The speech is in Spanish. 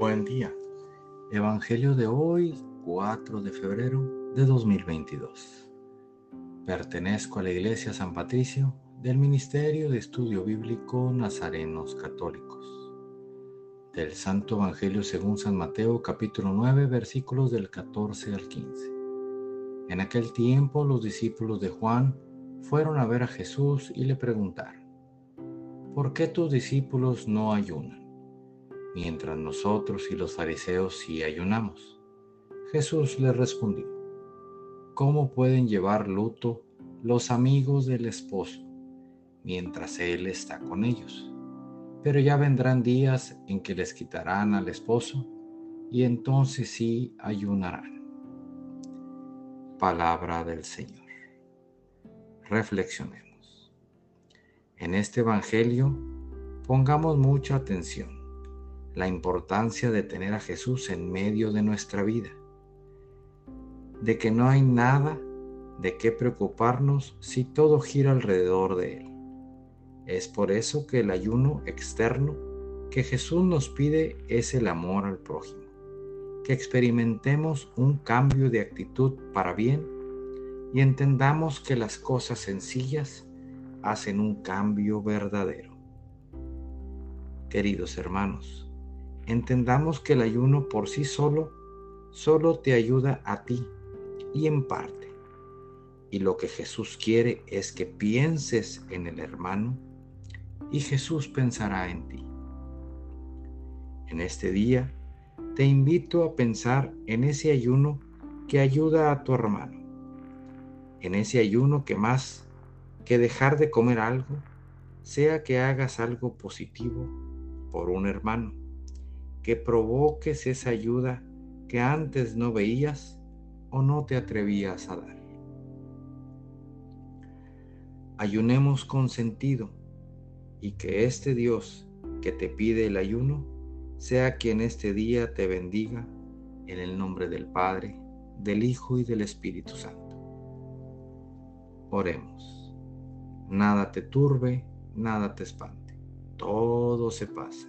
Buen día. Evangelio de hoy, 4 de febrero de 2022. Pertenezco a la Iglesia San Patricio del Ministerio de Estudio Bíblico Nazarenos Católicos. Del Santo Evangelio según San Mateo capítulo 9 versículos del 14 al 15. En aquel tiempo los discípulos de Juan fueron a ver a Jesús y le preguntaron, ¿por qué tus discípulos no ayunan? Mientras nosotros y los fariseos sí ayunamos. Jesús le respondió, ¿cómo pueden llevar luto los amigos del esposo mientras él está con ellos? Pero ya vendrán días en que les quitarán al esposo y entonces sí ayunarán. Palabra del Señor. Reflexionemos. En este Evangelio pongamos mucha atención la importancia de tener a Jesús en medio de nuestra vida, de que no hay nada de qué preocuparnos si todo gira alrededor de Él. Es por eso que el ayuno externo que Jesús nos pide es el amor al prójimo, que experimentemos un cambio de actitud para bien y entendamos que las cosas sencillas hacen un cambio verdadero. Queridos hermanos, entendamos que el ayuno por sí solo solo te ayuda a ti y en parte. Y lo que Jesús quiere es que pienses en el hermano y Jesús pensará en ti. En este día te invito a pensar en ese ayuno que ayuda a tu hermano, en ese ayuno que más que dejar de comer algo, sea que hagas algo positivo por un hermano que provoques esa ayuda que antes no veías o no te atrevías a dar. Ayunemos con sentido y que este Dios que te pide el ayuno sea quien este día te bendiga en el nombre del Padre, del Hijo y del Espíritu Santo. Oremos. Nada te turbe, nada te espante. Todo se pasa.